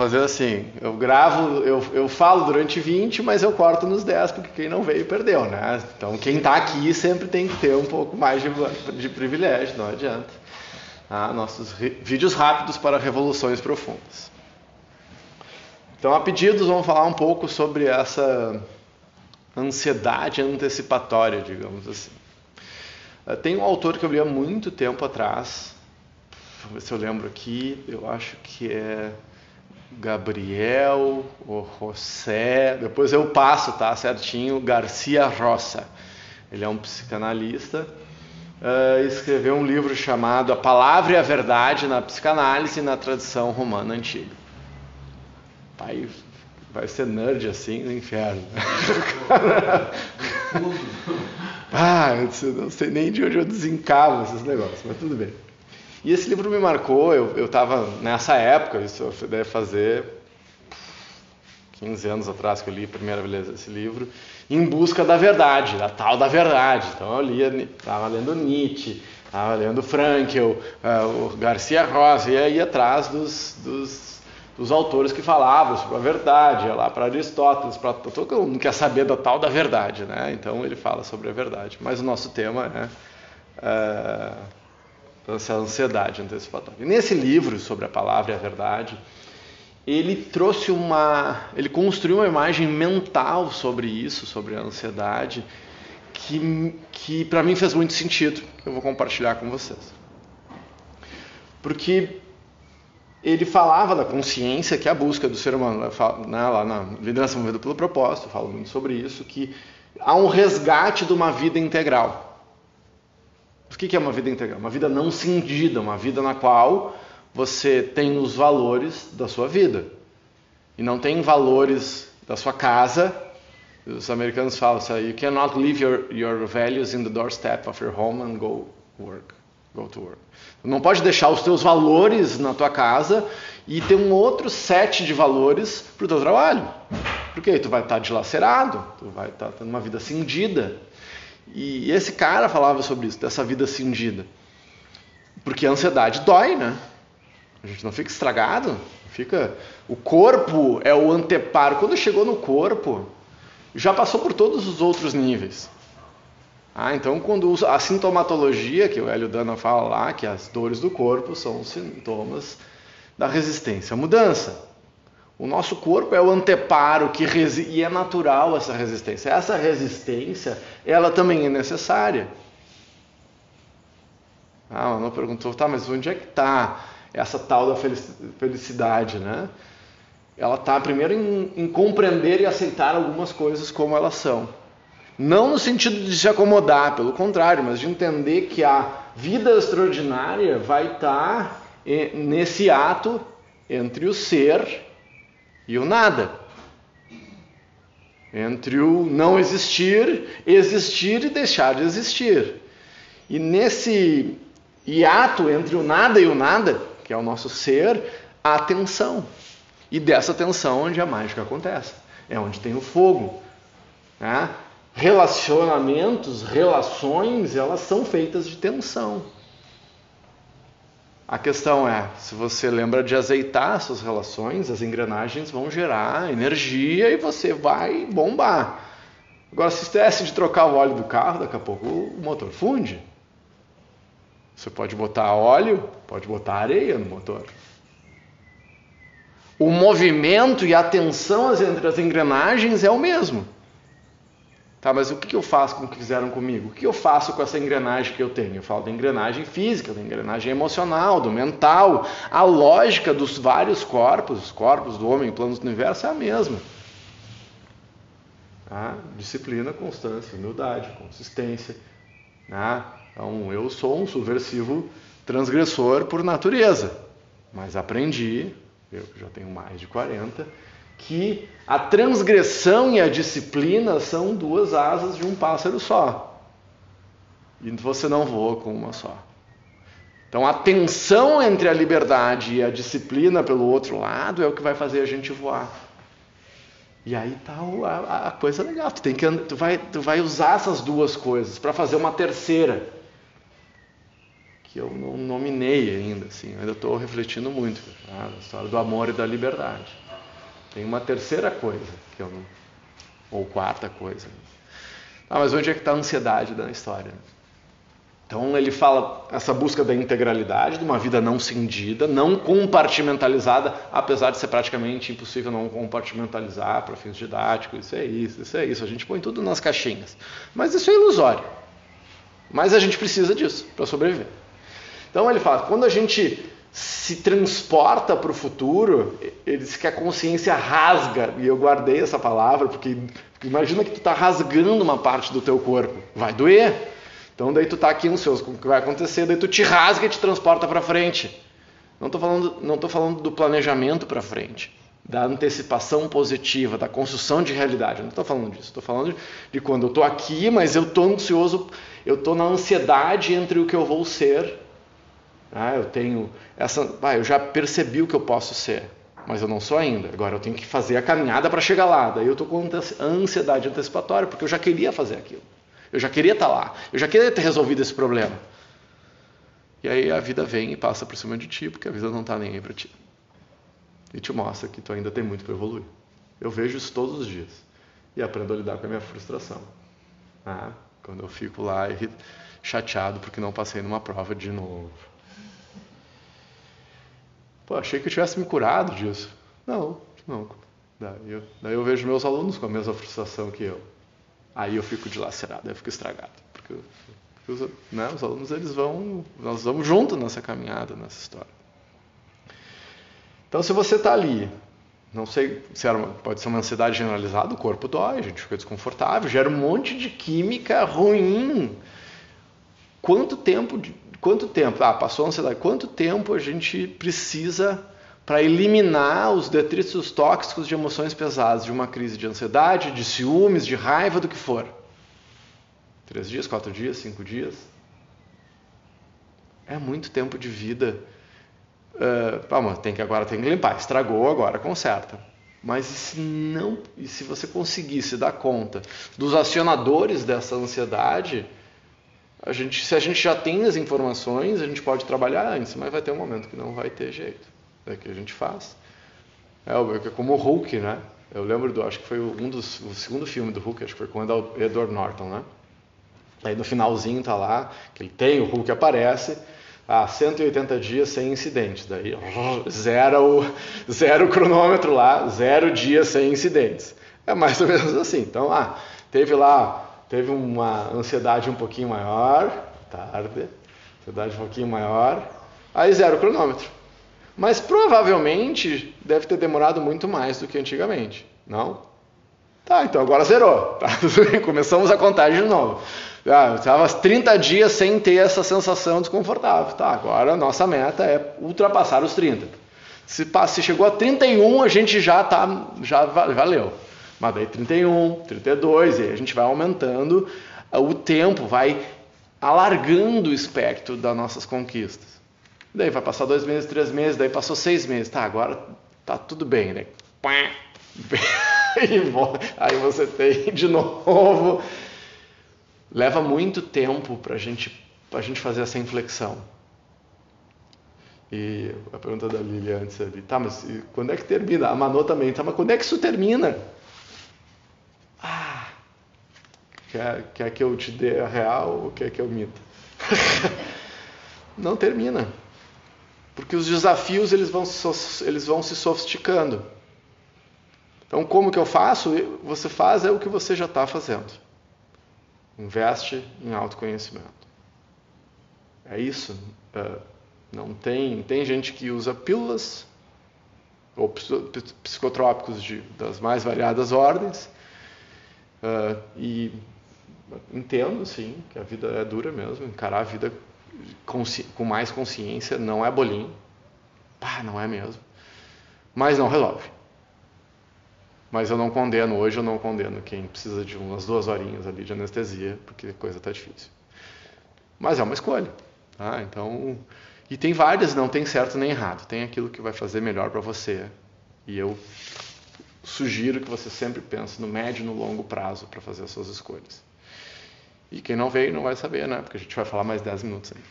fazer assim. Eu gravo, eu, eu falo durante 20, mas eu corto nos 10, porque quem não veio perdeu, né? Então quem está aqui sempre tem que ter um pouco mais de, de privilégio, não adianta. Ah, nossos vídeos rápidos para revoluções profundas. Então, a pedidos, vamos falar um pouco sobre essa ansiedade antecipatória, digamos assim. Eh, tem um autor que eu li há muito tempo atrás, vamos ver se eu lembro aqui, eu acho que é Gabriel ou José, depois eu passo, tá certinho, Garcia Rosa. Ele é um psicanalista, uh, escreveu um livro chamado A Palavra e a Verdade na Psicanálise e na Tradição Romana Antiga. Pai, vai ser nerd assim no inferno. ah, eu não sei nem de onde eu desencavo esses negócios, mas tudo bem. E esse livro me marcou, eu estava nessa época, isso deve fazer 15 anos atrás que eu li a primeira vez esse livro, em busca da verdade, da tal da verdade. Então eu lia, estava lendo Nietzsche, estava lendo Frankel, uh, o Garcia Rosa, e aí atrás dos, dos, dos, autores que falavam sobre a verdade, ia lá para Aristóteles, para todo mundo quer saber da tal da verdade, né? Então ele fala sobre a verdade. Mas o nosso tema é uh, essa ansiedade antecipatória. Nesse livro sobre a palavra e a verdade, ele trouxe uma, ele construiu uma imagem mental sobre isso, sobre a ansiedade, que, que para mim fez muito sentido, eu vou compartilhar com vocês. Porque ele falava da consciência, que é a busca do ser humano, né, lá na liderança movida pelo propósito, falo muito sobre isso, que há um resgate de uma vida integral. O que é uma vida integral? Uma vida não cindida, uma vida na qual você tem os valores da sua vida e não tem valores da sua casa. Os americanos falam assim, you cannot leave your, your values in the doorstep of your home and go work. Go to work. Não pode deixar os teus valores na tua casa e ter um outro set de valores para o teu trabalho. Porque aí tu vai estar dilacerado, tu vai estar tendo uma vida cindida. E esse cara falava sobre isso, dessa vida cindida. Porque a ansiedade dói, né? A gente não fica estragado, fica. O corpo é o anteparo. Quando chegou no corpo, já passou por todos os outros níveis. Ah, então quando a sintomatologia que o Hélio Dana fala lá, que as dores do corpo são sintomas da resistência à mudança. O nosso corpo é o anteparo que resi e é natural essa resistência. Essa resistência, ela também é necessária. Ah, não perguntou, tá, mas onde é que está essa tal da felicidade, né? Ela está primeiro em, em compreender e aceitar algumas coisas como elas são. Não no sentido de se acomodar, pelo contrário, mas de entender que a vida extraordinária vai estar tá, eh, nesse ato entre o ser e o nada. Entre o não existir, existir e deixar de existir. E nesse hiato entre o nada e o nada, que é o nosso ser, há tensão. E dessa tensão onde a mágica acontece. É onde tem o fogo. Né? Relacionamentos, relações, elas são feitas de tensão. A questão é, se você lembra de azeitar suas relações, as engrenagens vão gerar energia e você vai bombar. Agora, se esquece de trocar o óleo do carro, daqui a pouco o motor funde. Você pode botar óleo, pode botar areia no motor. O movimento e a tensão entre as engrenagens é o mesmo. Tá, mas o que eu faço com o que fizeram comigo? O que eu faço com essa engrenagem que eu tenho? Eu falo da engrenagem física, da engrenagem emocional, do mental. A lógica dos vários corpos, os corpos do homem, planos do universo, é a mesma. Tá? Disciplina, constância, humildade, consistência. Tá? Então, eu sou um subversivo transgressor por natureza, mas aprendi, eu já tenho mais de 40, que a transgressão e a disciplina são duas asas de um pássaro só. E você não voa com uma só. Então a tensão entre a liberdade e a disciplina pelo outro lado é o que vai fazer a gente voar. E aí tá a, a coisa legal. Tu, tem que, tu, vai, tu vai usar essas duas coisas para fazer uma terceira. que eu não nominei ainda, assim, ainda estou refletindo muito tá? na história do amor e da liberdade. Tem uma terceira coisa que eu não, ou quarta coisa. Ah, mas onde é que está a ansiedade da história? Então ele fala essa busca da integralidade, de uma vida não cindida, não compartimentalizada, apesar de ser praticamente impossível não compartimentalizar para fins didáticos. Isso é isso, isso é isso. A gente põe tudo nas caixinhas. Mas isso é ilusório. Mas a gente precisa disso para sobreviver. Então ele fala, quando a gente se transporta para o futuro, ele diz que a consciência rasga, e eu guardei essa palavra, porque imagina que tu está rasgando uma parte do teu corpo, vai doer. Então daí tu está aqui ansioso com o que vai acontecer, daí tu te rasga e te transporta para frente. Não estou falando, não falando do planejamento para frente, da antecipação positiva, da construção de realidade. não estou falando disso. Estou falando de quando eu estou aqui, mas eu estou ansioso, eu estou na ansiedade entre o que eu vou ser ah, eu tenho essa, ah, eu já percebi o que eu posso ser, mas eu não sou ainda. Agora eu tenho que fazer a caminhada para chegar lá. Daí eu estou com ansiedade antecipatória, porque eu já queria fazer aquilo. Eu já queria estar tá lá. Eu já queria ter resolvido esse problema. E aí a vida vem e passa por cima de ti, porque a vida não está nem aí para ti. E te mostra que tu ainda tem muito para evoluir. Eu vejo isso todos os dias. E aprendo a lidar com a minha frustração. Ah, quando eu fico lá chateado porque não passei numa prova de novo. Pô, achei que eu tivesse me curado disso. Não, não. Daí eu, daí eu vejo meus alunos com a mesma frustração que eu. Aí eu fico dilacerado, eu fico estragado. Porque, porque os, né, os alunos, eles vão, nós vamos junto nessa caminhada, nessa história. Então, se você está ali, não sei se era pode ser uma ansiedade generalizada, o corpo dói, a gente fica desconfortável, gera um monte de química ruim. Quanto tempo de, Quanto tempo? Ah, passou a ansiedade. Quanto tempo a gente precisa para eliminar os detritos tóxicos de emoções pesadas, de uma crise de ansiedade, de ciúmes, de raiva, do que for? Três dias, quatro dias, cinco dias? É muito tempo de vida. Uh, tem que agora tem que limpar. Estragou, agora conserta. Mas e se não, e se você conseguisse dar conta dos acionadores dessa ansiedade? A gente, se a gente já tem as informações, a gente pode trabalhar antes, mas vai ter um momento que não vai ter jeito. É que a gente faz. É, é como o Hulk, né? Eu lembro do, acho que foi um dos, o segundo filme do Hulk, acho que foi com o Edward Norton, né? Aí no finalzinho tá lá, que ele tem, o Hulk aparece, ah, 180 dias sem incidentes. Daí zero o, zero cronômetro lá, zero dias sem incidentes. É mais ou menos assim. Então, ah, teve lá teve uma ansiedade um pouquinho maior, tarde, ansiedade um pouquinho maior, aí zero cronômetro. Mas provavelmente deve ter demorado muito mais do que antigamente, não? Tá, então agora zerou. Tá, Começamos a contagem de novo. Ah, estava 30 dias sem ter essa sensação desconfortável. Tá, agora a nossa meta é ultrapassar os 30. Se, se chegou a 31, a gente já tá, já valeu. Mas daí 31, 32, e aí a gente vai aumentando o tempo, vai alargando o espectro das nossas conquistas. Daí vai passar dois meses, três meses, daí passou seis meses. Tá, agora tá tudo bem, né? Aí você tem de novo. Leva muito tempo para gente, a gente fazer essa inflexão. E a pergunta da Lili antes ali, tá, mas quando é que termina? A Manô também, tá, mas quando é que isso termina? Ah, quer, quer que eu te dê a real ou quer que eu minta? Não termina. Porque os desafios eles vão, eles vão se sofisticando. Então, como que eu faço? Você faz é o que você já está fazendo. Investe em autoconhecimento. É isso. É, não tem, tem gente que usa pílulas ou psicotrópicos de, das mais variadas ordens Uh, e entendo, sim, que a vida é dura mesmo. Encarar a vida com mais consciência não é bolinho. Pá, não é mesmo. Mas não resolve. Mas eu não condeno, hoje eu não condeno quem precisa de umas duas horinhas ali de anestesia, porque a coisa está difícil. Mas é uma escolha. Tá? Então, e tem várias, não tem certo nem errado. Tem aquilo que vai fazer melhor para você. E eu sugiro que você sempre pense no médio e no longo prazo para fazer as suas escolhas. E quem não veio não vai saber, né? Porque a gente vai falar mais 10 minutos aí.